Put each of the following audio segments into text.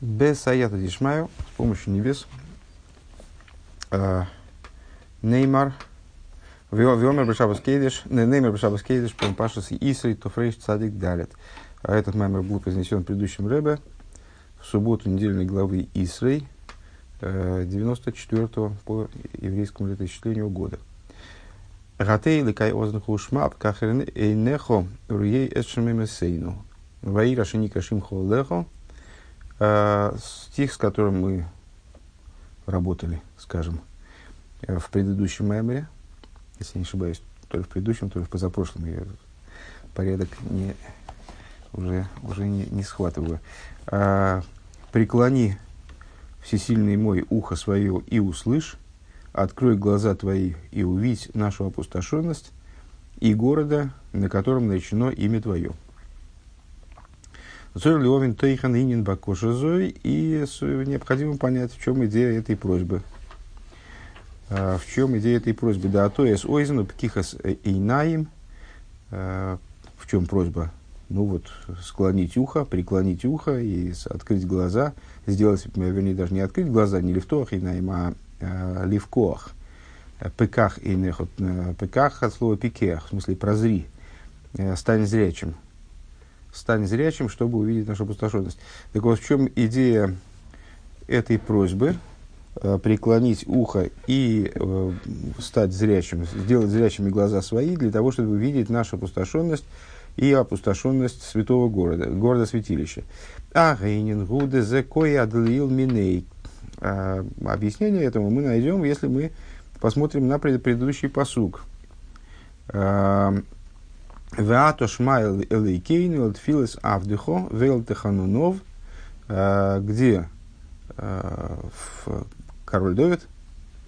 Без аята дишмаю, с помощью небес, Неймар, Виомер Бешабас Кейдиш, Неймар Бешабас Кейдиш, Пашас Исрей, Тофрейш Цадик Далит. А этот маймер был произнесен предыдущим Рэбе в субботу недельной главы Исрей, 94 по еврейскому летоисчислению года. Гатей лекай ознаху шмап кахерен эйнехо руей эшемемесейну. Ваира шиника шимхо лехо Э, стих, с которым мы работали, скажем, э, в предыдущем меморе, если не ошибаюсь, то ли в предыдущем, то ли в позапрошлом, я порядок не, уже, уже не, не схватываю. А, «Преклони, всесильный мой, ухо свое и услышь, открой глаза твои и увидь нашу опустошенность и города, на котором наречено имя твое». Зор Леовин Тейхан Инин Бакошизой, и необходимо понять, в чем идея этой просьбы. А, в чем идея этой просьбы? Да, а то есть ойзену пкихас эйнаим. А, в чем просьба? Ну вот, склонить ухо, преклонить ухо и открыть глаза, сделать, вернее, даже не открыть глаза, не лифтоах инаим, а, левкоах. Пеках и нехот. Пеках от слова пикех, в смысле прозри, стань зрячим стань зрячим, чтобы увидеть нашу опустошенность. Так вот, в чем идея этой просьбы? Э, преклонить ухо и э, стать зрячим, сделать зрячими глаза свои, для того, чтобы увидеть нашу опустошенность и опустошенность святого города, города святилища. А Гейнин Гуде Зекой Адлил Миней. Объяснение этому мы найдем, если мы посмотрим на предыдущий посук. Веато шмайл элейкейну филес авдыхо вейл теханунов, э, где э, король Довид,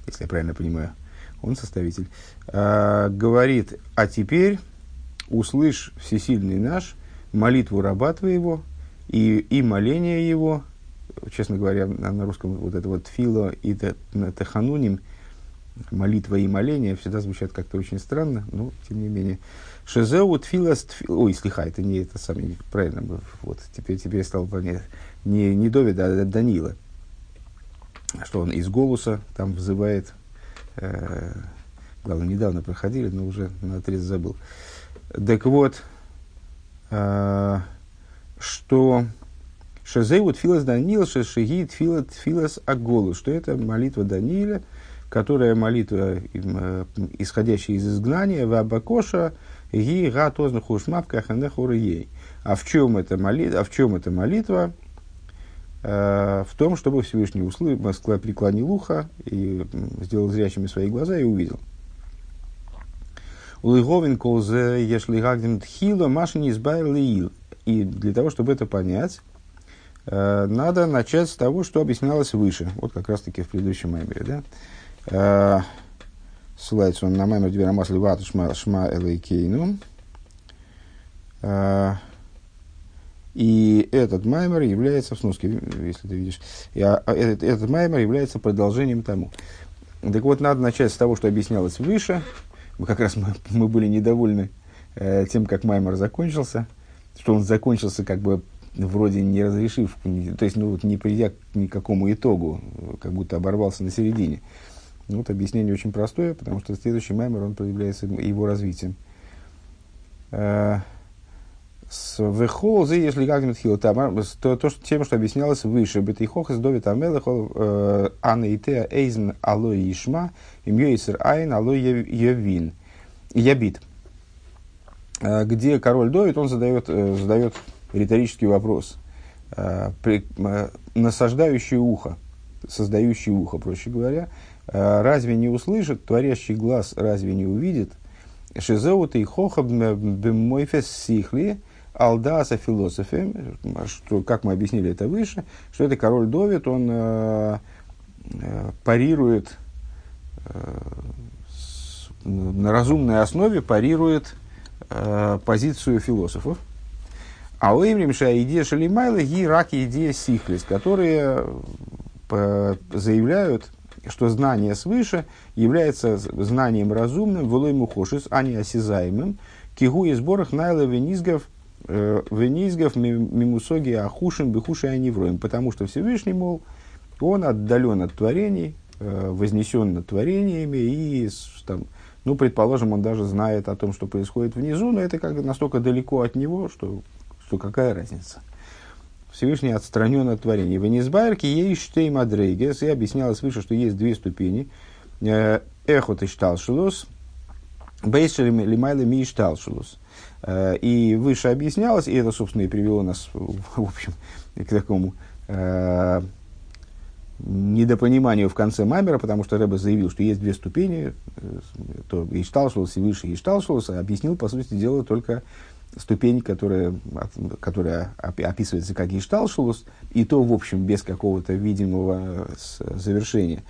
если я правильно понимаю, он составитель, э, говорит, а теперь услышь всесильный наш молитву раба твоего и, и моление его, честно говоря, на, русском вот это вот фило и техануним, молитва и моление всегда звучат как-то очень странно, но тем не менее. Шезеу тфилас тфил... Ой, слиха, это не это самое, правильно, вот, теперь, теперь стал понятно. Не, не Довида, а Данила. Что он из голоса там взывает, э, главное, недавно проходили, но уже на отрез забыл. Так вот, э, что Шезеу тфилас Данила, шешиги тфила тфилас аголу, что это молитва Даниила, которая молитва, э, исходящая из изгнания, в Абакоша, Ги гатозна хушмав ей. А в чем эта молитва? А в чем эта молитва? Э, в том, чтобы Всевышний Москва преклонил ухо и сделал зрячими свои глаза и увидел. Улыговин колзе ешли гагдем тхило машини избавил И для того, чтобы это понять, э, надо начать с того, что объяснялось выше. Вот как раз таки в предыдущем меморе. Да? Ссылается он на маймер Дверамас Левату Шма, шма Элейкейну. И этот маймер является, в сноске, если ты видишь, а, этот, этот маймер является продолжением тому. Так вот, надо начать с того, что объяснялось выше. Мы как раз мы, мы были недовольны э, тем, как маймер закончился, что он закончился как бы вроде не разрешив, то есть ну, вот не придя к никакому итогу, как будто оборвался на середине. Ну, вот объяснение очень простое, потому что следующий маймер, он проявляется его развитием. Э, с вехолзы, если как хил то, то, что, тем, что объяснялось выше, бетихох из довит амелехол э, анеитеа эйзен алой ишма, имьёйсер айн алой явин, ябит. Э, где король Довид, он задает, задает риторический вопрос, насаждающий ухо, создающий ухо, проще говоря, разве не услышит, творящий глаз разве не увидит? Шизеута и хохаб бемойфес сихли алдаса философе, что, как мы объяснили это выше, что это король Довид, он э, э, парирует э, с, на разумной основе парирует э, позицию философов. А у Имримша идея Шалимайла и раки идея Сихлис, которые э, заявляют, что знание свыше является знанием разумным, волой мухошис, а не осязаемым, кигу и сборах найлове низгов Венизгов мимусоги ахушин бихуши аневроем, потому что Всевышний, мол, он отдален от творений, вознесен над творениями и там, ну, предположим, он даже знает о том, что происходит внизу, но это как настолько далеко от него, что, что какая разница. Всевышний отстранен от творения. В Низбайрке есть штей мадрейгес, и объяснялось выше, что есть две ступени. Э, эхот и шталшулус, бейшер лимайла ми шталшулус. Э, и выше объяснялось, и это, собственно, и привело нас, в общем, к такому э, недопониманию в конце Мамера, потому что Рэбе заявил, что есть две ступени, то Ишталшулус и выше Ишталшулус, а объяснил, по сути дела, только ступень, которая, которая описывается как Ишталшулус, и то, в общем, без какого-то видимого завершения.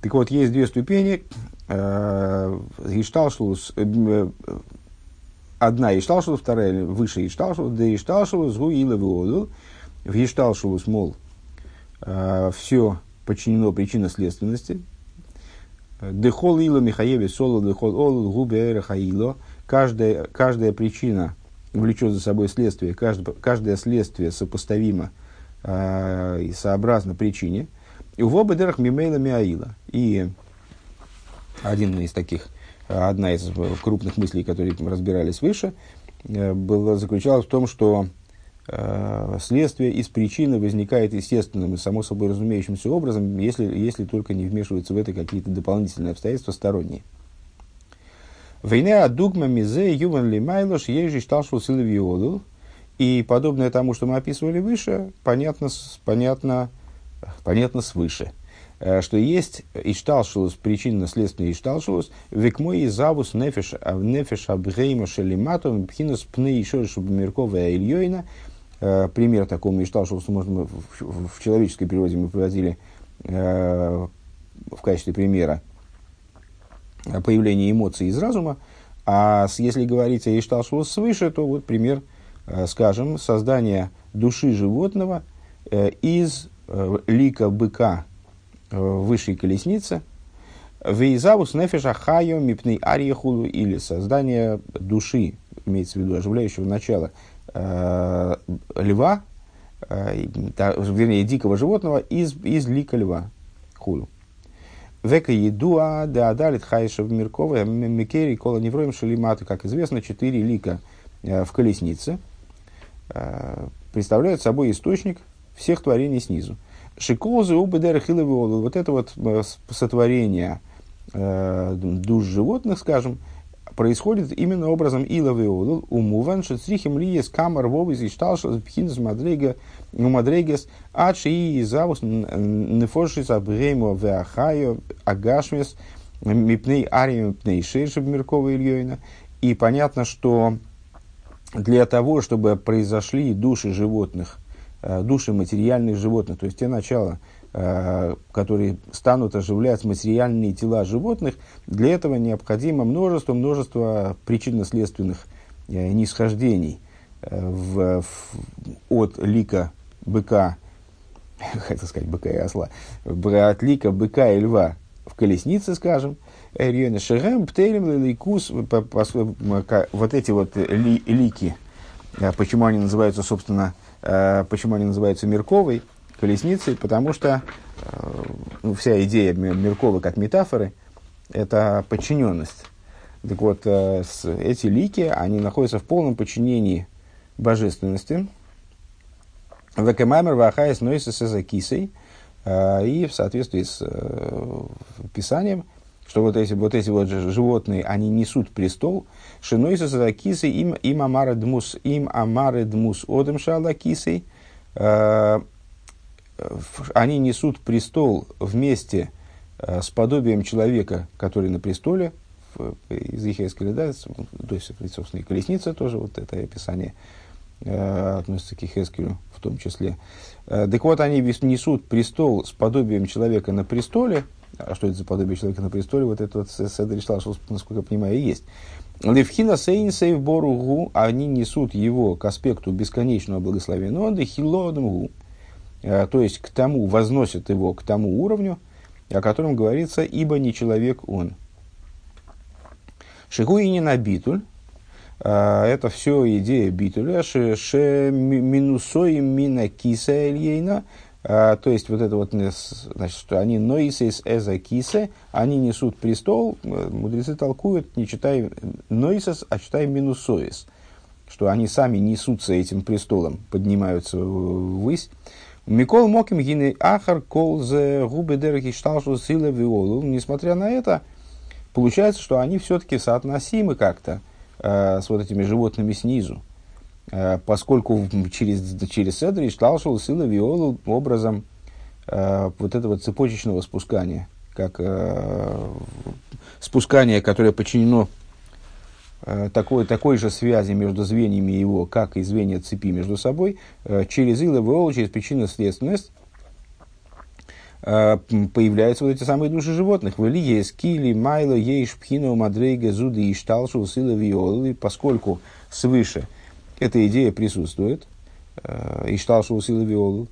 Так вот, есть две ступени. Ишталшулус, э, одна Ишталшулус, вторая выше Ишталшулус, да Ишталшулус, гу ила В Ишталшулус, мол, все подчинено причинно-следственности. Дехол ило Михаеве соло дехол ол губе хаило. Каждая, каждая причина влечет за собой следствие, каждое, каждое следствие сопоставимо э, и сообразно причине. И в оба дерах мимейла миаила. И один из таких, одна из крупных мыслей, которые разбирались выше, э, была, заключалась в том, что э, следствие из причины возникает естественным и само собой разумеющимся образом, если, если только не вмешиваются в это какие-то дополнительные обстоятельства сторонние. Война дугма мизе юван лимайлош ежи шталшул силовиоду. И подобное тому, что мы описывали выше, понятно, понятно, понятно свыше. Э, что есть ишталшулус, причинно-следственный ишталшулус, векмой и завус нефеш, нефеш абгейма шелиматом, пхинус пны еще шубмиркова ильёйна. Э, пример такому ишталшулусу можно в, в, в человеческой природе мы приводили э, в качестве примера появление эмоций из разума. А если говорить о Ишталшус свыше, то вот пример, э, скажем, создания души животного э, из э, лика быка высшей колесницы, Вейзавус нефеша хайо мипней арьехулу или создание души, имеется в виду оживляющего начала, э, льва, э, вернее, дикого животного из, из лика льва. Хулю. Века едуа да адалит хайшев миркова микери кола невроем шалиматы. Как известно, четыре лика э, в колеснице э, представляют собой источник всех творений снизу. Шикозы убедер Вот это вот э, сотворение душ животных, скажем, происходит именно образом иловый одул, умуван, шецрихим лиес камар вовис и шталшас пхинс мадрега у мадрегес, адши и завус нефошис абгеймо веахайо агашмес мипней арием мипней шейшеб миркова ильёйна. И понятно, что для того, чтобы произошли души животных, э, души материальных животных, то есть те начала, которые станут оживлять материальные тела животных, для этого необходимо множество, множество причинно-следственных э, нисхождений э, в, в, от лика быка, хотел сказать быка и осла, от лика быка и льва в колеснице, скажем, Шерем, Птелем, Лейкус, вот эти вот ли, лики, почему они называются, собственно, почему они называются Мерковой, колесницей, потому что э, ну, вся идея Меркова как метафоры – это подчиненность. Так вот, э, эти лики, они находятся в полном подчинении божественности. Векемаймер вахайс нойса сезакисой. Э, и в соответствии с Писанием, что вот эти вот, эти вот животные, они несут престол. Шинойса сезакисой им, им амары дмус, им амары дмус одем шалакисой. Э, они несут престол вместе э, с подобием человека, который на престоле, из Ехескеля, да, то есть, собственно, и колесница тоже, вот это описание э, относится к Ехескелю в том числе. Э, так вот, они несут престол с подобием человека на престоле, а что это за подобие человека на престоле, вот это вот Седри что, насколько я понимаю, и есть. Левхина сейнсейв боругу, они несут его к аспекту бесконечного благословения, но дехилодмгу, Э, то есть к тому, возносит его к тому уровню, о котором говорится, ибо не человек он. Шигуи не набитуль, это все идея битуля, ше минусоим мина киса эльейна, то есть вот это вот, значит, что они ноисес эза кисе, они несут престол, мудрецы толкуют, не читая ноисес, а читая минусоис, что они сами несутся этим престолом, поднимаются ввысь. Микол Моким гины ахар кол зе губы дерки шталшу силы виолу. Несмотря на это, получается, что они все-таки соотносимы как-то э, с вот этими животными снизу. Э, поскольку через, через Седри шталшу силы виолу образом э, вот этого цепочечного спускания, как э, спускание, которое подчинено такой, такой же связи между звеньями его, как и звенья цепи между собой, э, через ИЛВО, через причинно-следственность, э, появляются вот эти самые души животных. В Илье, Скили, Майло, Ейш, Пхино, Мадрейга, Зуды и Шталшу, Сила, Виолы, поскольку свыше эта идея присутствует, Ишталшу, Сила, Виолы,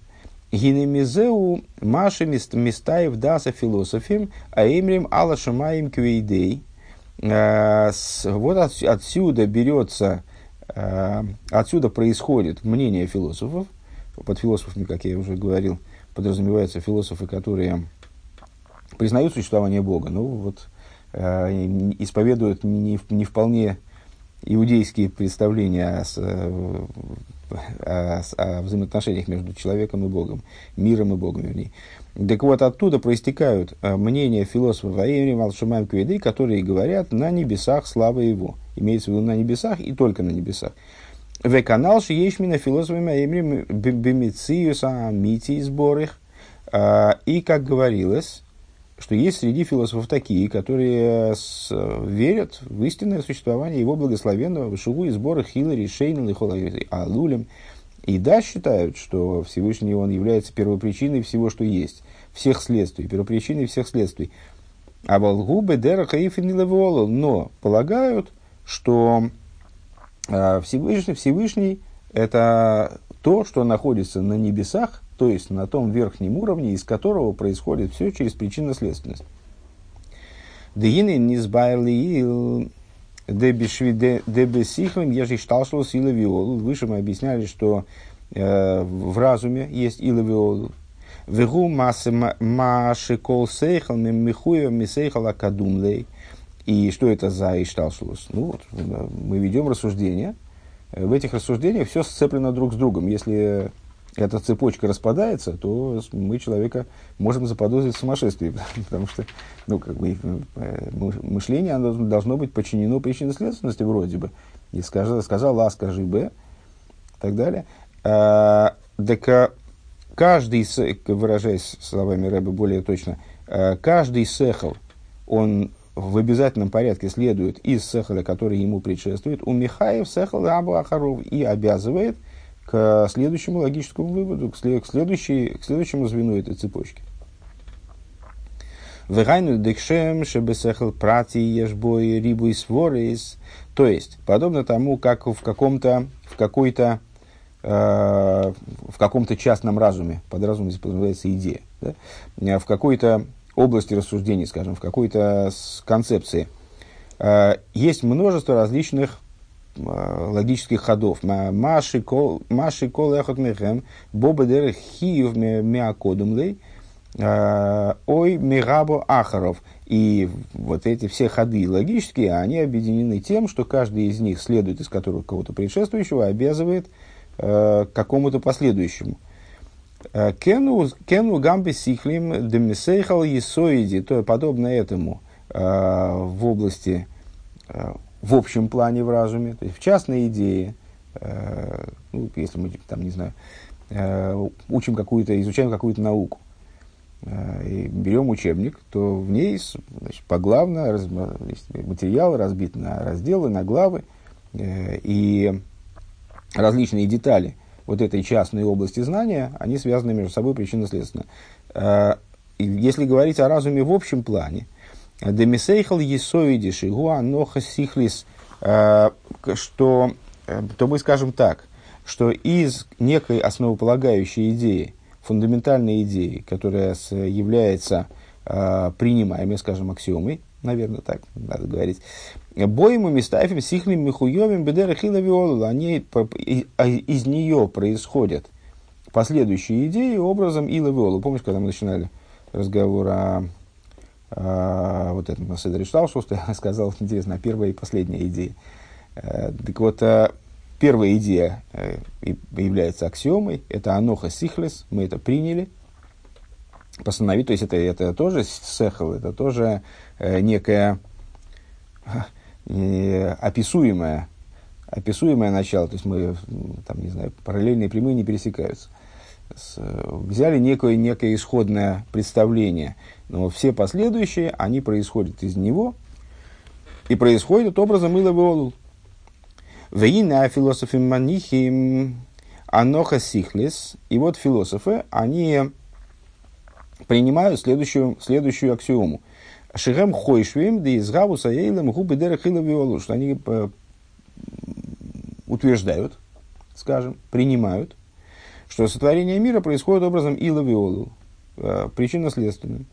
Гинемизеу Маши Мистаев Даса философим, а имрим Алла Квейдей – Э, вот отсюда берется, э, отсюда происходит мнение философов. Под философами, как я уже говорил, подразумеваются философы, которые признают существование Бога, но вот э, исповедуют не, не вполне иудейские представления о, о, о взаимоотношениях между человеком и Богом, миром и Богом, вернее. Так вот, оттуда проистекают э, мнения философов Аэри Малшумаем Кведы, которые говорят на небесах слава его. Имеется в виду на небесах и только на небесах. В канал Шиешмина философами Аэри Бемициуса Мити сборых. И, как говорилось, что есть среди философов такие, которые с, верят в истинное существование его благословенного Шугу и сборах Хиллари, Шейнел и Алулем. И да, считают, что Всевышний он является первопричиной всего, что есть, всех следствий, первопричиной всех следствий. А Волгубы Дераха и но полагают, что э, Всевышний, Всевышний это то, что находится на небесах, то есть на том верхнем уровне, из которого происходит все через причинно-следственность. Дегины низбайрли Дебесихлем, ежели шталшло с иловиол. Выше мы объясняли, что э, в разуме есть иловиол. Вегу маши кол сейхал михуя мисейхал акадумлей. И что это за ишталшулус? Ну вот, мы ведем рассуждения. В этих рассуждениях все сцеплено друг с другом. Если эта цепочка распадается, то мы человека можем заподозрить в сумасшествии, потому что ну, как бы, э, мышление оно должно быть подчинено причинно-следственности вроде бы. И сказал, сказал А, скажи Б, и так далее. А, так а, каждый, выражаясь словами Рэба более точно, а, каждый сехал, он в обязательном порядке следует из сехала, который ему предшествует, у Михаев сехал Абу Ахаров и обязывает – к следующему логическому выводу, к, след, к, следующей, к следующему звену этой цепочки. Вегайну декшем шебесехл прати ешбой рибу и сворис. То есть, подобно тому, как в каком-то, в какой-то, э, в каком-то частном разуме, под разумом здесь подразумевается идея, да? в какой-то области рассуждений, скажем, в какой-то концепции, э, есть множество различных Э, логических ходов. Маши кол эхот мехем, боба дер хиев миакодумлей, э, ой мирабо ахаров. И вот эти все ходы логические, они объединены тем, что каждый из них следует из которого кого-то предшествующего, обязывает э, какому-то последующему. Э, кену гамби сихлим демисейхал есоиди, то подобно этому э, в области в общем плане в разуме, то есть в частной идее, э, ну, если мы там, не знаю, э, учим какую-то, изучаем какую-то науку, э, и берем учебник, то в ней значит, поглавно раз, материал разбит на разделы, на главы, э, и различные детали вот этой частной области знания, они связаны между собой причинно-следственно. Э, если говорить о разуме в общем плане, Демисейхал есоиди шигуа ноха сихлис, э, что, э, то мы скажем так, что из некой основополагающей идеи, фундаментальной идеи, которая является э, принимаемой, скажем, аксиомой, наверное, так надо говорить. Боему мистафим сихлим михуевим бедера хила Они а, из нее происходят последующие идеи образом ила. Помнишь, когда мы начинали разговор о вот этом на Седре Штаушуста, я сказал, интересно, первая и последняя идея. Э, так вот, э, первая идея э, является аксиомой, это аноха сихлес, мы это приняли, постановить, то есть это, это тоже сехал, это тоже некое описуемое, описуемое начало, то есть мы, там, не знаю, параллельные прямые не пересекаются. С, взяли некое, некое исходное представление, но все последующие, они происходят из него и происходят образом Ила Веолул. Вейна философы манихи аноха сихлес. И вот философы, они принимают следующую, следующую аксиому – Шигем хойшвим, да из гавуса ейлем губы дерехила виолу, что они э, утверждают, скажем, принимают, что сотворение мира происходит образом ила виолу, э, причинно-следственным.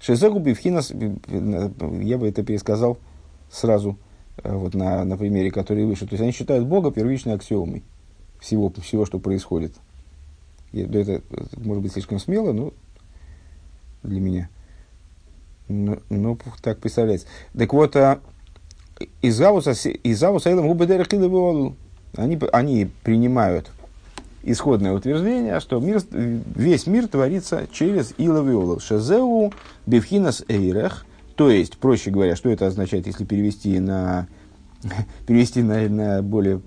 Шизегу бифхинас, я бы это пересказал сразу, э, вот на, на примере, который выше. То есть они считают Бога первичной аксиомой всего, всего что происходит. Это, это может быть слишком смело, но для меня. Ну, ну, так представляется. Так вот, а, из Авуса Илам Губедер они, они принимают исходное утверждение, что мир, весь мир творится через Илавиолов. Шазеу Бевхинас Эйрех, то есть, проще говоря, что это означает, если перевести на, перевести на, на более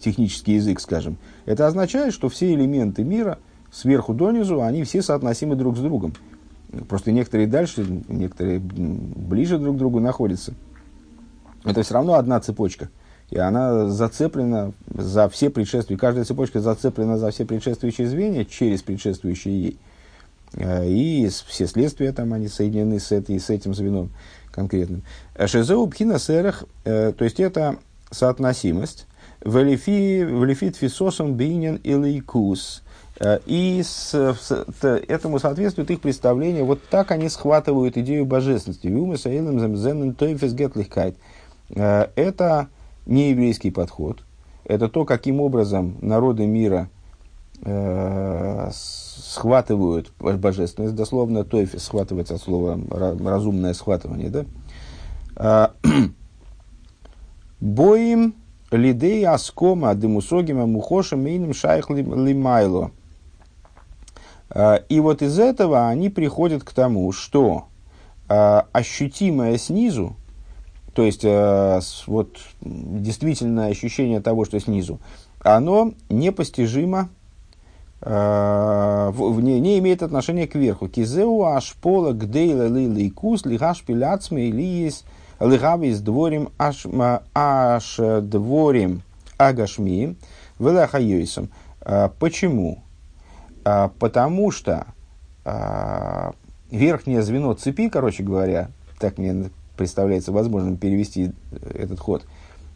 технический язык, скажем. Это означает, что все элементы мира сверху донизу, они все соотносимы друг с другом. Просто некоторые дальше, некоторые ближе друг к другу находятся. Это все равно одна цепочка. И она зацеплена за все предшествующие. Каждая цепочка зацеплена за все предшествующие звенья через предшествующие ей. Э, и все следствия там они соединены с, этой, с этим звеном конкретным. Шезеу пхина серах, э, то есть это соотносимость. Велифит фисосом бинен или кус. Э, и с, с, этому соответствует их представление, вот так они схватывают идею божественности. Это не еврейский подход. Это то, каким образом народы мира э, схватывают божественность. Дословно тойфис схватывается от слова разумное схватывание. Да? Э, Боим лидей аскома демусогима мухошем мейным шайх лимайло. А, и вот из этого они приходят к тому, что а, ощутимое снизу, то есть а, вот действительное ощущение того, что снизу, оно непостижимо, не, не имеет отношения к верху. Кизеу ашпола гдейла лили кус лигаш пиляцме лиис лигавис дворим аш, аш дворим агашми велахайойсом. Почему? Потому что верхнее звено цепи, короче говоря, так мне представляется возможным перевести э, этот ход,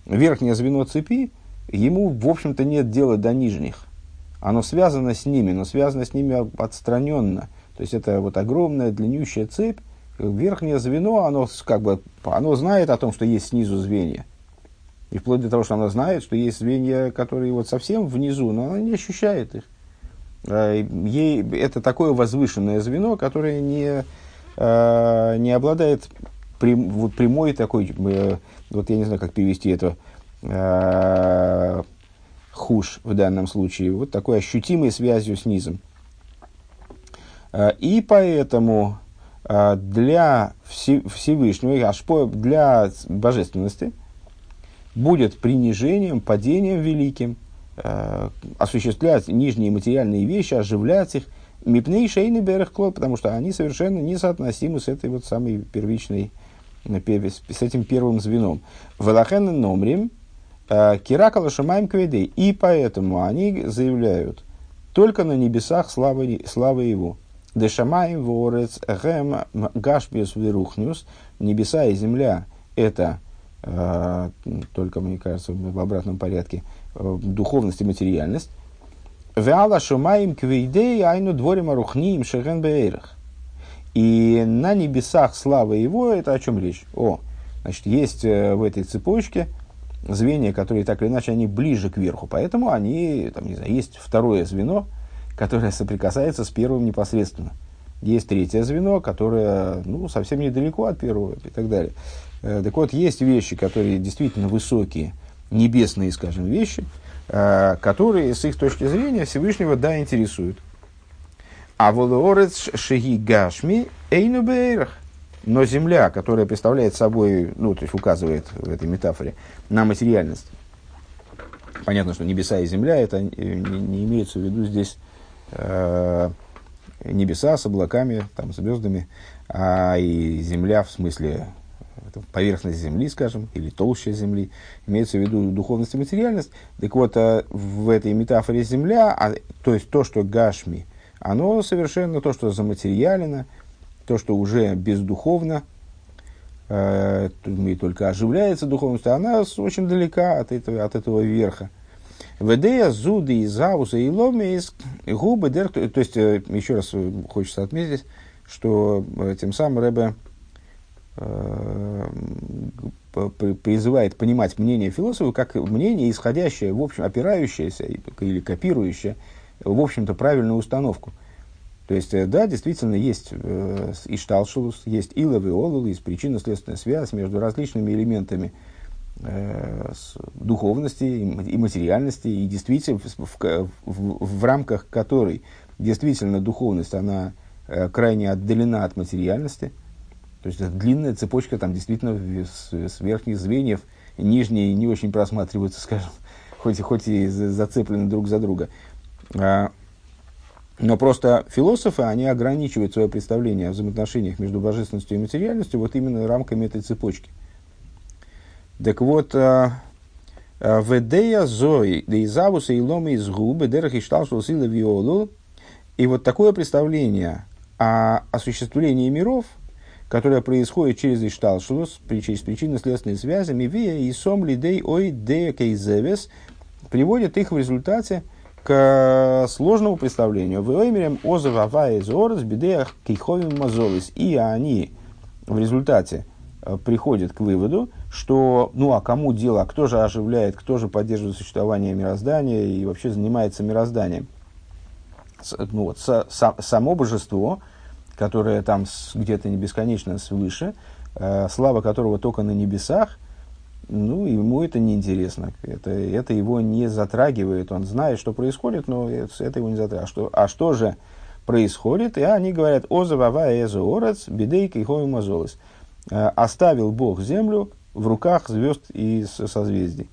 верхнее звено цепи, ему, в общем-то, нет дела до нижних. Оно связано с ними, но связано с ними отстраненно. То есть это вот огромная длиннющая цепь, верхнее звено, оно как бы, оно знает о том, что есть снизу звенья. И вплоть до того, что оно знает, что есть звенья, которые вот совсем внизу, но оно не ощущает их. Э, ей, это такое возвышенное звено, которое не, э, не обладает прям, вот прямой такой, э, вот я не знаю, как перевести это, хуш в данном случае, вот такой ощутимой связью с низом. И поэтому для Всевышнего, для божественности, будет принижением, падением великим – э, осуществлять нижние материальные вещи, оживлять их, мипней шейный клод, потому что они совершенно несоотносимы с этой вот самой первичной, э, с этим первым звеном. Велахен номрим, э, киракала шамаем кведей. И поэтому они заявляют, только на небесах славы, славы его. Дешамаем ворец гэм гашбиус верухнюс. Небеса и земля – это э, только, мне кажется, в обратном порядке – Э, духовность и материальность. Веала шумаем квейдей айну дворим арухниим шеген бейрах. И на небесах слава его, это о чем речь? О, значит, есть в этой цепочке звенья, которые так или иначе, они ближе к верху. Поэтому они, там, не знаю, есть второе звено, которое соприкасается с первым непосредственно. Есть третье звено, которое ну, совсем недалеко от первого и так далее. Э, так вот, есть вещи, которые действительно высокие, небесные, скажем, вещи, э, которые с их точки зрения Всевышнего, да, интересуют. А волоорец шеги гашми эйну бейрах. Но земля, которая представляет собой, ну, то есть указывает в этой метафоре на материальность. Понятно, что небеса и земля, это не, не имеется в виду здесь э, небеса с облаками, там, звездами, а и земля в смысле поверхность Земли, скажем, или толща Земли, имеется в виду духовность и материальность. Так вот, э, в этой метафоре Земля, а, то есть то, что Гашми, оно совершенно то, что заматериалено, то, что уже бездуховно, э, и только оживляется духовность, она очень далека от этого, от этого верха. Ведея, зуды, и завуса, и из губы, дер, то есть, э, еще раз хочется отметить, что тем самым Рэбе призывает понимать мнение философа как мнение, исходящее, в общем, опирающееся или копирующее, в общем-то, правильную установку. То есть, э, да, действительно, есть э, ишталшулус, есть илов и олул, есть причинно-следственная связь между различными элементами э, духовности и материальности, и действительно, в, в, в, в рамках которой действительно духовность, она э, крайне отдалена от материальности – то есть это длинная цепочка, там действительно с, с верхних звеньев, нижние не очень просматриваются, скажем, хоть, хоть и зацеплены друг за друга. А, но просто философы, они ограничивают свое представление о взаимоотношениях между божественностью и материальностью вот именно рамками этой цепочки. Так вот, а, а, Ведея Зои, Дейзавуса и Ломы из губы, Дерах и Шталшул Виолу. И вот такое представление о осуществлении миров – которая происходит через Ишталшулус, через причинно-следственные связи, Мивия и Сом Лидей Ой Дея Кейзевес, приводит их в результате к сложному представлению. В Оймерем Озов Авая Зорос Бедеях Кейховим Мазолис. И они в результате э, приходят к выводу, что ну а кому дело, а кто же оживляет, кто же поддерживает существование мироздания и вообще занимается мирозданием. Ну, вот, с, с, само божество – которое там где-то не бесконечно свыше, э, слава которого только на небесах, ну, ему это неинтересно. Это, это его не затрагивает. Он знает, что происходит, но это его не затрагивает. А что, а что же происходит? И они говорят, «Озавава эзо орец, бедейка и хою мазолес». Э, «Оставил Бог землю в руках звезд и созвездий».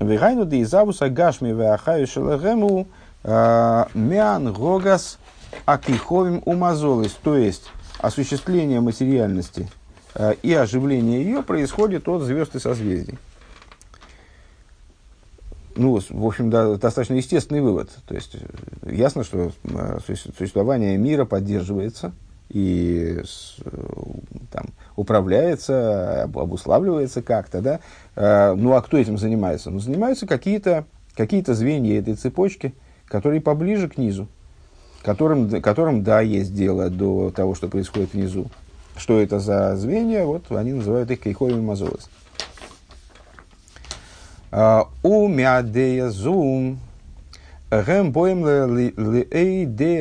Вегайну да изавуса гашми веахаю шелахему э, мян гогас акиховим умазолис, то есть осуществление материальности и оживление ее происходит от звезд и созвездий. Ну, в общем, да, достаточно естественный вывод. То есть, э, ясно, что э, существование мира поддерживается и там, управляется, обуславливается как-то, да. Ну, а кто этим занимается? Ну, занимаются какие-то какие звенья этой цепочки, которые поближе к низу которым, которым, да, есть дело до того, что происходит внизу. Что это за звенья? Вот они называют их кейховим мазолос. А, у мядея зум гэм боем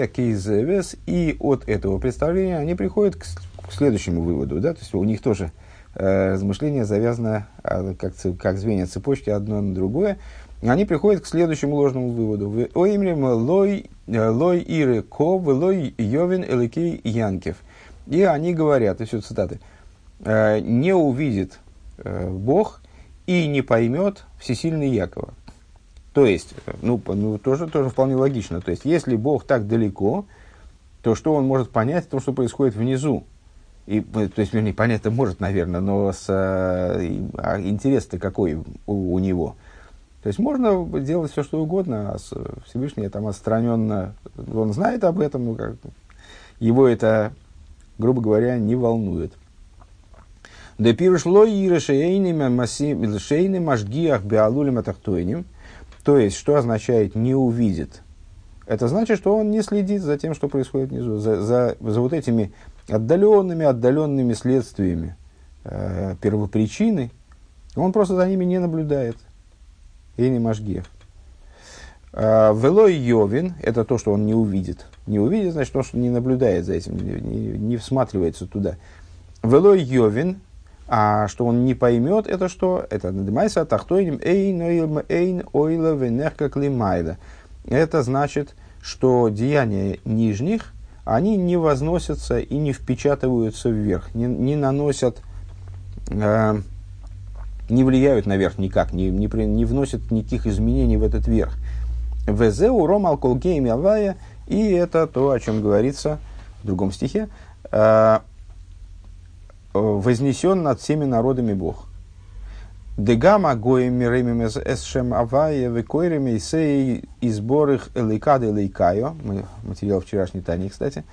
кейзевес. И от этого представления они приходят к, к следующему выводу. Да? То есть у них тоже э, размышление завязано а, как, как звенья цепочки одно на другое они приходят к следующему ложному выводу. Оимрим лой, э, лой иры ков, лой йовин эликей янкев. И они говорят, и все цитаты, «Э, не увидит э, Бог и не поймет всесильный Якова. То есть, ну, ну тоже, тоже вполне логично. То есть, если Бог так далеко, то что он может понять то, что происходит внизу? И, то есть, вернее, понять-то может, наверное, но с, а интерес-то какой у, у него – то есть можно делать все, что угодно, а Всевышний там отстраненно, он знает об этом, но как, его это, грубо говоря, не волнует. Да пирушло машгиах биалулем атахтойним. То есть, что означает не увидит это значит, что он не следит за тем, что происходит внизу, за, за, за вот этими отдаленными, отдаленными следствиями э, первопричины. Он просто за ними не наблюдает. И не Машгех. Э, Велой Йовин – это то, что он не увидит. Не увидит, значит, то, что не наблюдает за этим, не, не, всматривается туда. Велой Йовин, а что он не поймет, это что? Это надымайся тахтойним эйн эйн ойла венехка климайда. Это значит, что деяния нижних, они не возносятся и не впечатываются вверх, не, не наносят, э, не влияют наверх никак, не, не, не вносят никаких изменений в этот верх. Везеу ром алколгейм авая, и это то, о чем говорится в другом стихе, э, вознесен над всеми народами Бог. Дегама гоем миремим эсшем авая векойреми сей и сборых элейкады элейкайо, материал вчерашней Тани, кстати,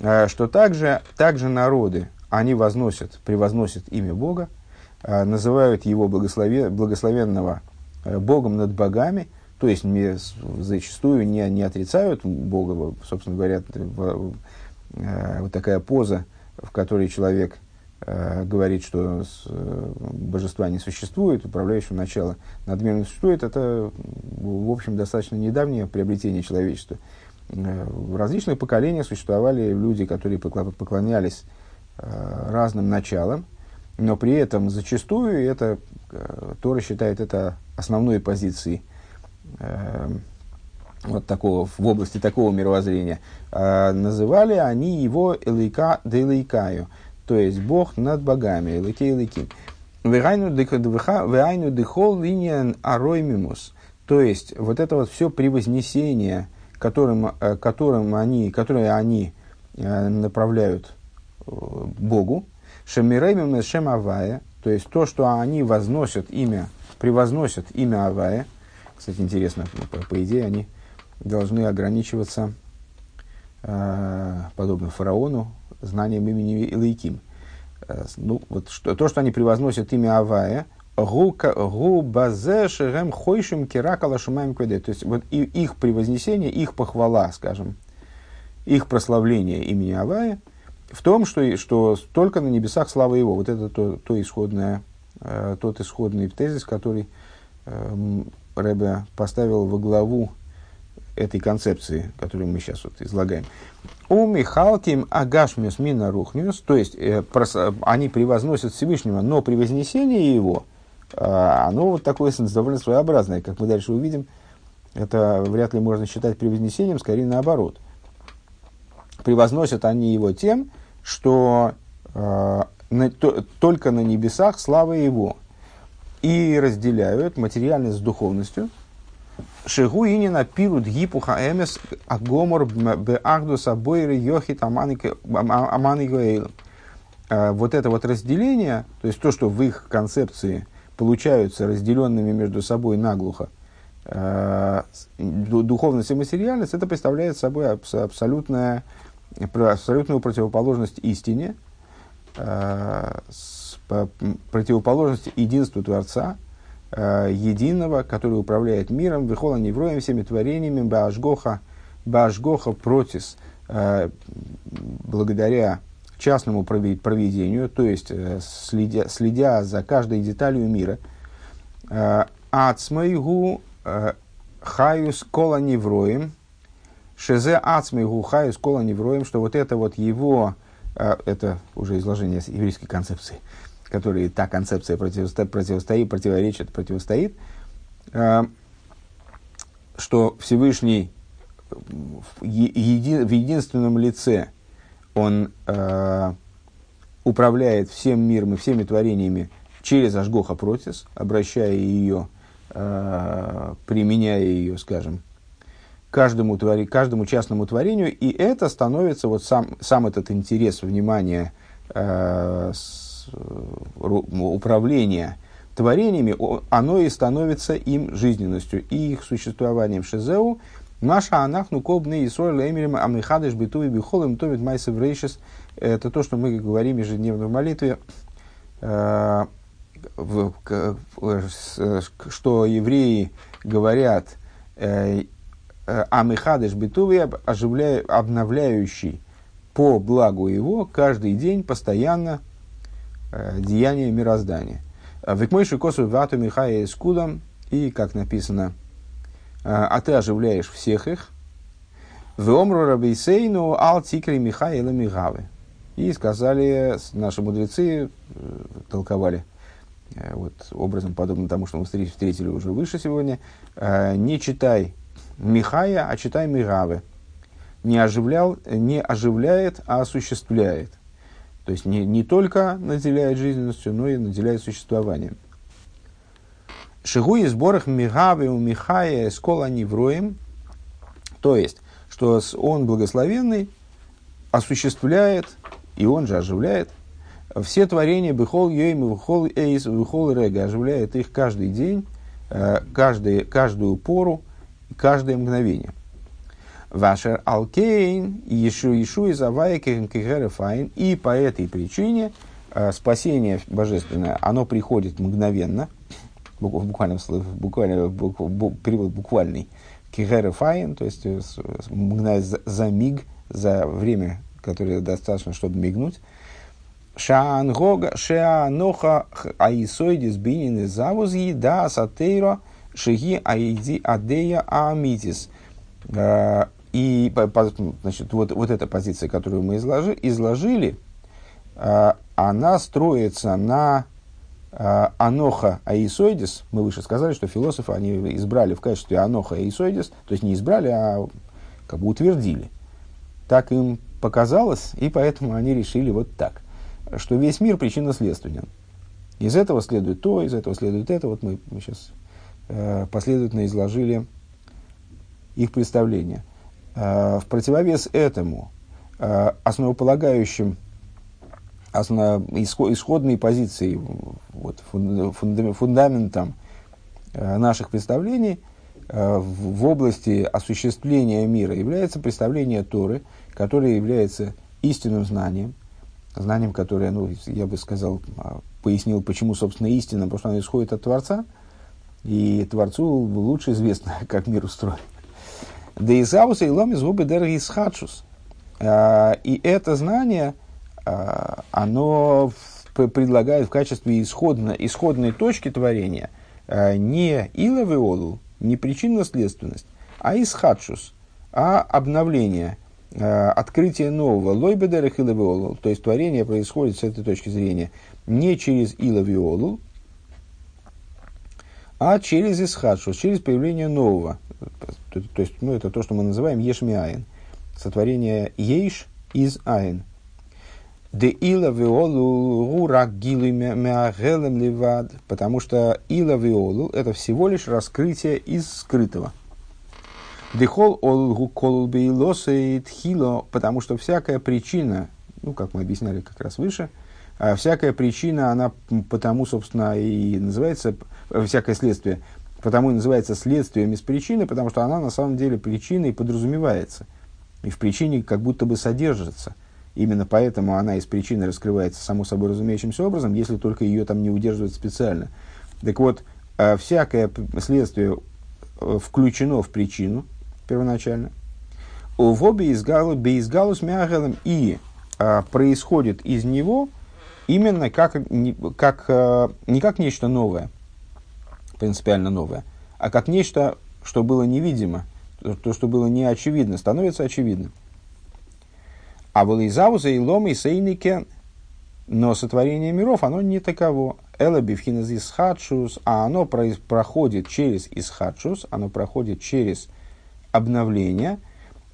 э, что также, также народы, они возносят, превозносят имя Бога, э, называют его благословен, благословенного Богом над богами, то есть не, зачастую не, не отрицают Бога, собственно говоря, вот такая поза, в которой человек Э, говорит, что э, божества не существует, управляющего начала надменно существует, это, в общем, достаточно недавнее приобретение человечества. Э, в различных поколениях существовали люди, которые поклонялись разным началам, но при этом зачастую это Тора считает это основной позицией вот такого, в области такого мировоззрения. Называли они его Элейка Делейкаю – то есть Бог над богами, Эликей Эликим. Вайну дыхол линиан ароймимус. То есть вот это вот все превознесение, которым, э, которым они, которое они э, направляют э, Богу, Шамиреймим Шем Авая, то есть то, что они возносят имя, превозносят имя Авая. Кстати, интересно, по, по идее они должны ограничиваться, подобно фараону, знанием имени Илайким. Э, ну, вот что, то, что они превозносят имя Авая. То есть, вот и, их превознесение, их похвала, скажем, их прославление имени Авая в том, что, что только на небесах слава его. Вот это то, то исходное, э, тот исходный тезис, который э, Рэбе поставил во главу этой концепции, которую мы сейчас вот излагаем. У Михалким Агашмиус Мина Рухниус, то есть э, прос, они превозносят Всевышнего, но при вознесении его, э, оно вот такое довольно своеобразное, как мы дальше увидим, это вряд ли можно считать превознесением, скорее наоборот. Превозносят они его тем, что э, на, то, только на небесах слава его, и разделяют материальность с духовностью – Шигу инина пилут гипуха эмес агомор беахдус абойры йохит аманикоэйл. А, вот это вот разделение, то есть то, что в их концепции получаются разделенными между собой наглухо, а, духовность и материальность, это представляет собой абсолютная, абсолютную противоположность истине, а, противоположность единству Творца – э, единого, который управляет миром, вихола невроем, всеми творениями, баашгоха, баашгоха протис, э, благодаря частному проведению, то есть э, следя, следя за каждой деталью мира, ацмайгу хаюс кола невроем, шезе ацмайгу хаюс кола невроем, что вот это вот его, это уже изложение еврейской концепции, которой та концепция противостоит, противостоит противоречит, противостоит, э, что Всевышний в, еди, в единственном лице он э, управляет всем миром и всеми творениями через Ашгоха Протис, обращая ее, э, применяя ее, скажем, каждому, твори, каждому частному творению, и это становится, вот сам, сам этот интерес, внимание, э, с, Э, управления творениями, оно и становится им жизненностью и их существованием. Шизеу, наша анахну колбны и соль леймерим амихадыш биту и бихолем товит майсев рейшис. Это то, что мы говорим ежедневно в молитве, э, что евреи говорят Амихадыш битуви, обновляющий по благу его каждый день постоянно э, деяние мироздания. Векмойши косу вату михая скудом, и, как написано, а ты оживляешь всех их. В омру рабейсейну ал тикри михаила мигавы. И сказали наши мудрецы, толковали вот, образом, подобно тому, что мы встретили уже выше сегодня, не читай Михая, а читай Мигавы. Не, оживлял, не оживляет, а осуществляет. То есть не, не только наделяет жизненностью, но и наделяет существованием. Шигу из сборах Мигавы у Михая скола невроем. То есть, что он благословенный осуществляет, и он же оживляет все творения Бехол Йойм, Бехол Эйс, Бехол Рега, оживляет их каждый день, э, каждый, каждую пору, каждое мгновение. Вашер Алкейн, Ишу Ишу из Файн. И по этой причине э, спасение божественное, оно приходит мгновенно, в буквальном слове, буквально, букв, перевод буквальный, Файн, то есть э, за, за миг, за время, которое достаточно, чтобы мигнуть. Шаангога, Шеаноха, Аисойдис, Бинин, Завузги, Да, Сатейро, Шиги Аиди Адея Амитис. И значит, вот, вот эта позиция, которую мы изложи, изложили, а, она строится на а, Аноха Аисойдис. Мы выше сказали, что философы они избрали в качестве Аноха Аисойдис, то есть не избрали, а как бы утвердили. Так им показалось, и поэтому они решили вот так, что весь мир причинно-следственен. Из этого следует то, из этого следует это. Вот мы, мы сейчас Э, последовательно изложили их представление. Э, в противовес этому, э, основополагающим, основ, исходной позицией, вот, фундаментом наших представлений в области осуществления мира является представление Торы, которое является истинным знанием, знанием, которое, ну, я бы сказал, пояснил, почему, собственно, истинным, потому что оно исходит от Творца – и Творцу лучше известно, как мир устроен. Да и Заус и Лом из губы Дергисхадшус. А, и это знание, а, оно предлагает в качестве исходно, исходной точки творения а, не иловеолу, не причинно-следственность, а исхадшус, а обновление, открытие нового. Лойбедерах иловеолу, то есть творение происходит с этой точки зрения не через иловеолу, а через исхадшу, через появление нового. То, то есть, ну, это то, что мы называем ешмиаин. Сотворение ейш из айн. Де ила виолу ливад. Потому что ила виолу это всего лишь раскрытие из скрытого. Дехол олгу колл хило, потому что всякая причина, ну, как мы объясняли как раз выше, а всякая причина, она потому, собственно, и называется всякое следствие, потому и называется следствием из причины, потому что она на самом деле причиной подразумевается. И в причине как будто бы содержится. Именно поэтому она из причины раскрывается само собой разумеющимся образом, если только ее там не удерживают специально. Так вот, э, всякое следствие э, включено в причину первоначально. В обе изгалус мягелем и а, происходит из него именно как, как, не как нечто новое, принципиально новое, а как нечто, что было невидимо, то, что было не очевидно, становится очевидным. А был и зауза, и лом, и сейнике, но сотворение миров, оно не таково. Эла бифхинез исхадшус, а оно проходит через исхадшус, оно проходит через обновление.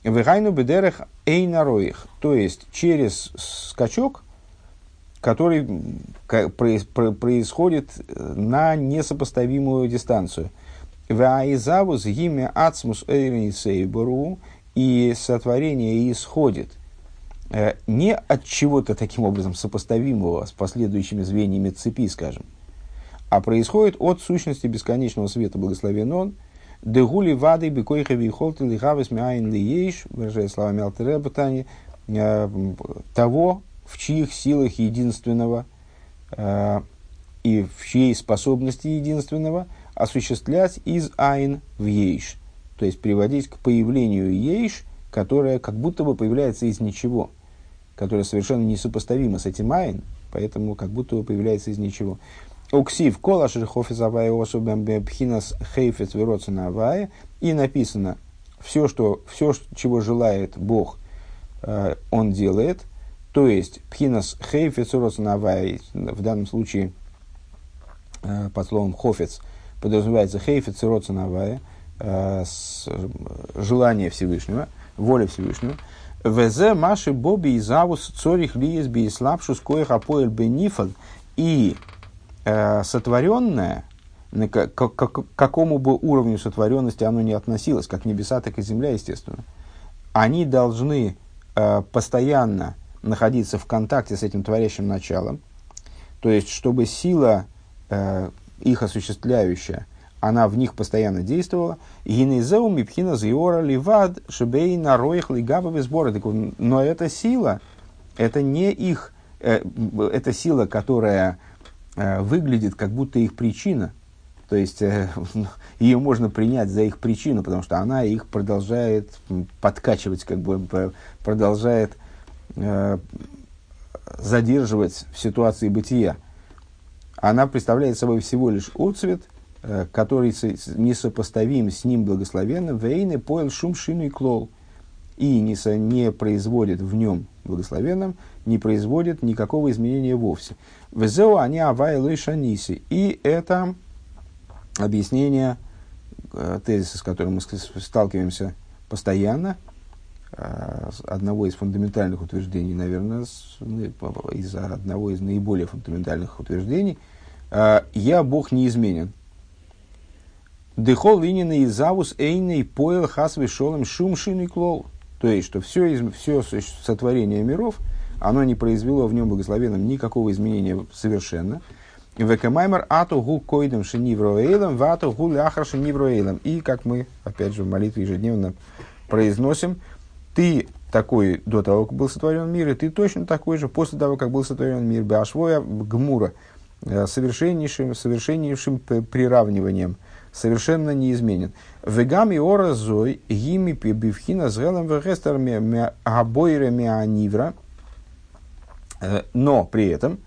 Вегайну бедерех эйнароих, то есть через скачок, который происходит э, на несопоставимую дистанцию. Ваизавус гиме ацмус эйринисейбору, и сотворение исходит э, не от чего-то таким образом сопоставимого с последующими звеньями цепи, скажем, а происходит от сущности бесконечного света, благословен он, Дегули вады бекойха вихолты лихавес мяйн лиеш, выражая словами Алтереба э, того, в чьих силах единственного э, и в чьей способности единственного осуществлять из айн в ейш. то есть приводить к появлению ейш, которая как будто бы появляется из ничего, которая совершенно несопоставима с этим айн, поэтому как будто бы появляется из ничего. Уксив кола шерхофис авая особем хейфец вероцена авая. И написано, все, что, все, чего желает Бог, э, он делает. То есть, пхинас хейфец вероцена авая, в данном случае, э, под словом хофец, подразумевается хейфец вероцена авая, э, желание Всевышнего, воля Всевышнего. ВЗ Маши Боби и Завус Цорих Лиес Биислапшус Коих Апоэль Бенифал. И э, сотворенное, к, какому бы уровню сотворенности оно не относилось, как небеса, так и земля, естественно, они должны э, постоянно находиться в контакте с этим творящим началом, то есть, чтобы сила э, их осуществляющая, она в них постоянно действовала. Гинезеу мипхина зиора ливад шебей нароих лигавы сборы. Но эта сила, это не их, э, это сила, которая Э, выглядит как будто их причина. То есть э, ее можно принять за их причину, потому что она их продолжает подкачивать, как бы продолжает задерживать в ситуации бытия. Она представляет собой всего лишь отцвет, который несопоставим с ним благословенным, вейны поэл шум шину и клол, и не, производит в нем благословенным, не производит никакого изменения вовсе. Везеу они авай шаниси. И это объяснение э, тезиса, с которым мы сталкиваемся постоянно, э, одного из фундаментальных утверждений, наверное, ну, из одного из наиболее фундаментальных утверждений, э, «Я Бог неизменен». Дехол линины и завус эйный поэл хасвы шолом шум шин клоу. То есть, что все, все сотворение миров – оно не произвело в нем благословенном никакого изменения совершенно. Векамаймер ату гу койдем шинивроэйлом, вату гу ляхар шинивроэйлом. И, как мы, опять же, в молитве ежедневно произносим, ты такой до того, как был сотворен мир, и ты точно такой же после того, как был сотворен мир. Башвоя гмура, э, совершеннейшим, совершеннейшим приравниванием, совершенно неизменен. Вегам и ора зой, гими бивхина с гелем вегестер абойре меанивра, Э, но при этом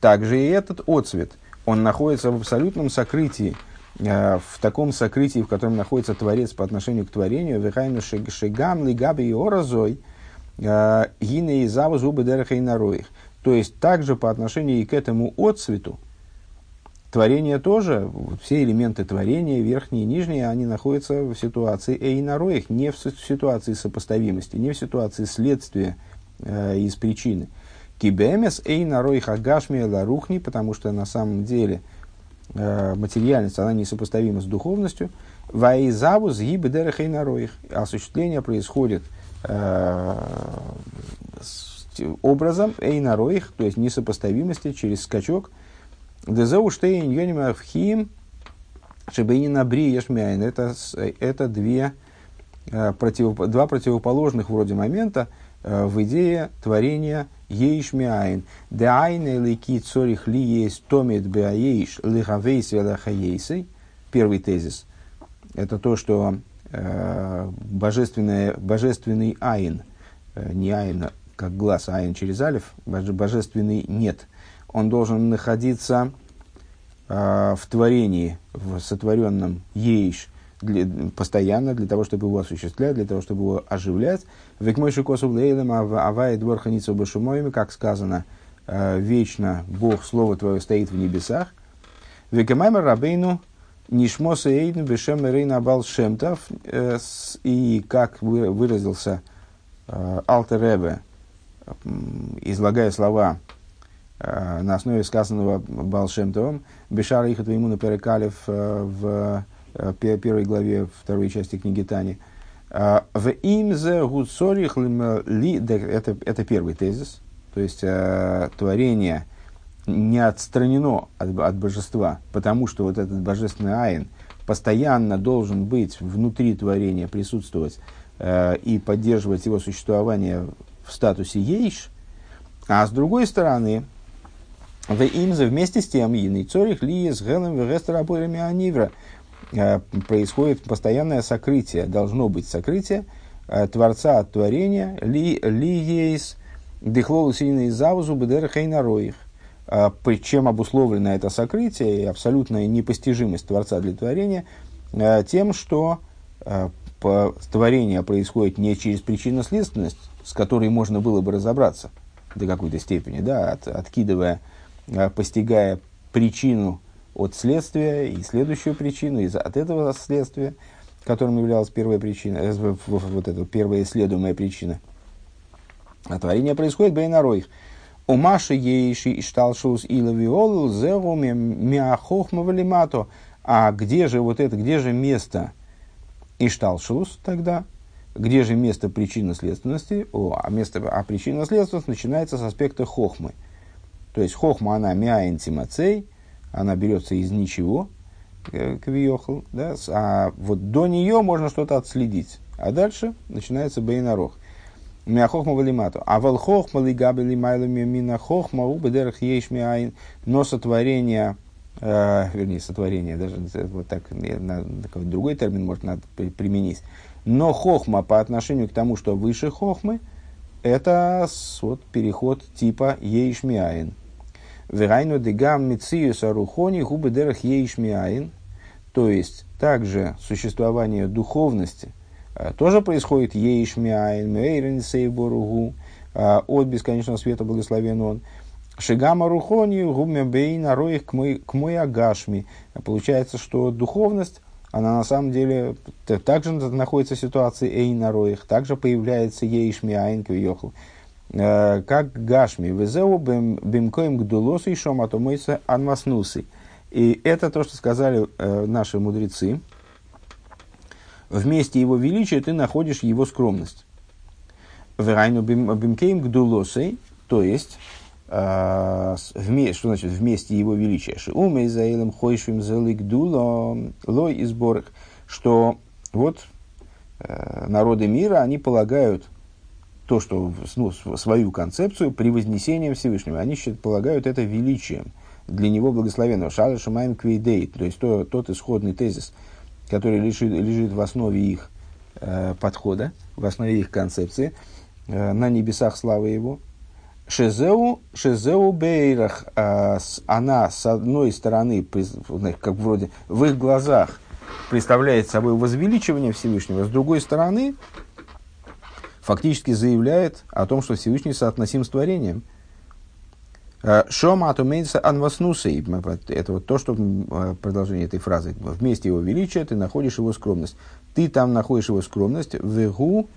также и этот отцвет, он находится в абсолютном сокрытии, в таком сокрытии, в котором находится Творец по отношению к творению, Вехайну Шигам, Лигаби и Оразой, э, Гине и Заву Зубы Дерехайнароих. То есть, также по отношению и к этому отцвету, творение тоже, все элементы творения, верхние и нижние, они находятся в ситуации эйнароих, не в ситуации сопоставимости, не в ситуации следствия э, из причины – Кибемес эйна ройха гашми ларухни, потому что на самом деле э, материальность, она несопоставима с духовностью. Ваизаву сгибы ройх. Осуществление происходит э, образом эйна ройх, то есть несопоставимости через скачок. Дезеу штейн йонимаххим шебейнина бри ешмяйн. Это, это две, э, против, два противоположных вроде момента э, в идее творения Ейшмиайн. Деайны лики цорих ли есть томит беаейш лихавейс велахаейсей. Первый тезис. Это то, что э, божественный, божественный айн, э, не айн, как глаз, а айн через алиф, божественный нет. Он должен находиться э, в творении, в сотворенном ейш, для, постоянно для того, чтобы его осуществлять, для того, чтобы его оживлять. Век мой шикосу лейлем авай двор ханицу башумоями, как сказано, э, вечно Бог, Слово Твое стоит в небесах. Векамаймер рабейну нишмоса эйдн бешем рейна бал шемтов. Э, и как выразился э, Алтер Ребе, излагая слова на основе сказанного Балшемтовым, Бешара Ихат Веймуна Перекалев в первой главе второй части книги Тани. А, в имзе гуцорих ли... Это, это первый тезис. То есть, э, творение не отстранено от, от божества, потому что вот этот божественный айн постоянно должен быть внутри творения, присутствовать э, и поддерживать его существование в статусе ейш. А с другой стороны, в имзе вместе с тем, иный цорих ли с гелем вегестер анивра, э, происходит постоянное сокрытие, должно быть сокрытие э, Творца от творения, ли, ли ейс, дыхлолу сильный заузу бедер хейнароих. Чем обусловлено это сокрытие и абсолютная непостижимость Творца для творения тем, что творение происходит не через причинно-следственность, с которой можно было бы разобраться до какой-то степени, да, от, откидывая, постигая причину от следствия и следующую причину, и от этого следствия, которым являлась первая причина, э, вот эта первая исследуемая причина. А творение происходит бейнароих. У Маши ейши и шталшус и лавиол зеру миахохма валимато. А где же вот это, где же место Ишталшус тогда? Где же место причинно-следственности? О, а, место, а причинно-следственность начинается с аспекта хохмы. То есть хохма, она мяин тимацей, она берется из ничего, э, квиохл, да, а вот до нее можно что-то отследить. А дальше начинается бейнарох. Мяхохма валимату. А вал хохма лигабели майлами мина хохма у бедерах ейш мяин. Но сотворение, э, вернее, сотворение, даже вот так, на, такой другой термин может надо применить. Но хохма по отношению к тому, что выше хохмы, это вот, переход типа ейшмиаин. Верайну дегам мициюс арухони губы дерах ейшмиаин. То есть, также существование духовности э, тоже происходит ейшмиаин, мейрен сейборугу, э, от бесконечного света благословен он. Шигама рухони губме бейна роих к мой агашми. Получается, что духовность, она на самом деле также находится в ситуации эйна роих, также появляется ейшмиаин квиохл. Э, как Гашми, Везеу бимкоим гдулосу и шоматомойса анмаснусы. И это то, что сказали э, наши мудрецы. Вместе его величия ты находишь его скромность. Верайну бимкоим гдулосой, то есть, э, вме, что значит вместе его величия? Шиума изаилем хойшвим зелик дуло лой и сборах. Что вот народы мира, они полагают то, что ну, свою концепцию при вознесении Всевышнего. Они считают, полагают это величием для него благословенного. Шала Шамаем Квейдей, то есть то, тот исходный тезис, который лежит, лежит в основе их э, подхода, в основе их концепции, э, на небесах славы его. Шезеу, Шезеу Бейрах, э, она с одной стороны, как вроде в их глазах, представляет собой возвеличивание Всевышнего, с другой стороны, фактически заявляет о том, что Всевышний соотносим с творением. Э, Шома атумейнса анваснусей. Это вот то, что э, продолжение этой фразы. Вместе его величия ты находишь его скромность. Ты там находишь его скромность. Вегу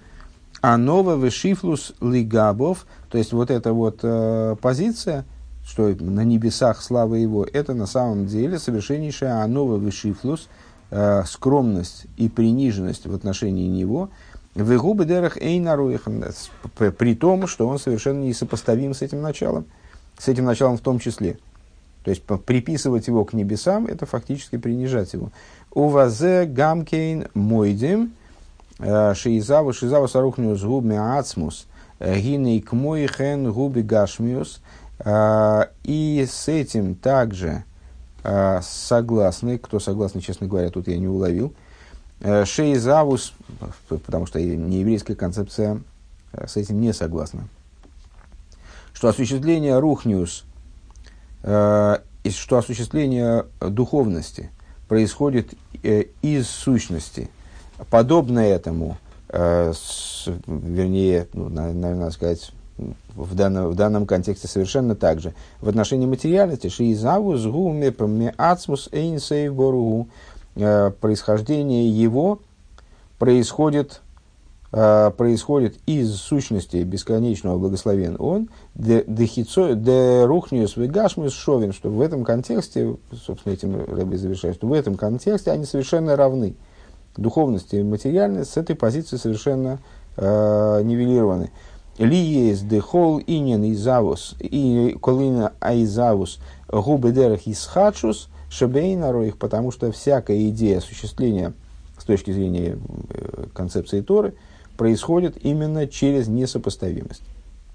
анова вешифлус лигабов. То есть вот эта вот э, позиция, что на небесах слава его, это на самом деле совершеннейшая анова вешифлус, скромность и приниженность в отношении него – в губы дерах эйнаруихам, при том, что он совершенно несопоставим с этим началом, с этим началом в том числе. То есть приписывать его к небесам, это фактически принижать его. Увазе гамкейн мойдим, э, шиизаву шизаву сарухниус губми ацмус, э, гиней к хен губи гашмиус. Э, и с этим также согласны, кто согласны, честно говоря, тут я не уловил – Шейзавус, потому что нееврейская концепция э, с этим не согласна, что осуществление рухниус, э, что осуществление духовности происходит из сущности, подобно этому, вернее, ну, наверное, сказать, в данном, в данном контексте совершенно так же. В отношении материальности, шиизавус гуме ацмус эйн боругу, Э, происхождение его происходит, э, происходит из сущности бесконечного благословен он, де рухниус вегашмиус шовин, что в этом контексте, собственно, этим Рэбби завершает, что в этом контексте они совершенно равны. Духовность и материальность с этой позиции совершенно э, нивелированы. Ли есть дехол инин изавус, и колина айзавус губы дерах исхадшус – Шебейнару их, потому что всякая идея осуществления с точки зрения э, концепции Торы происходит именно через несопоставимость.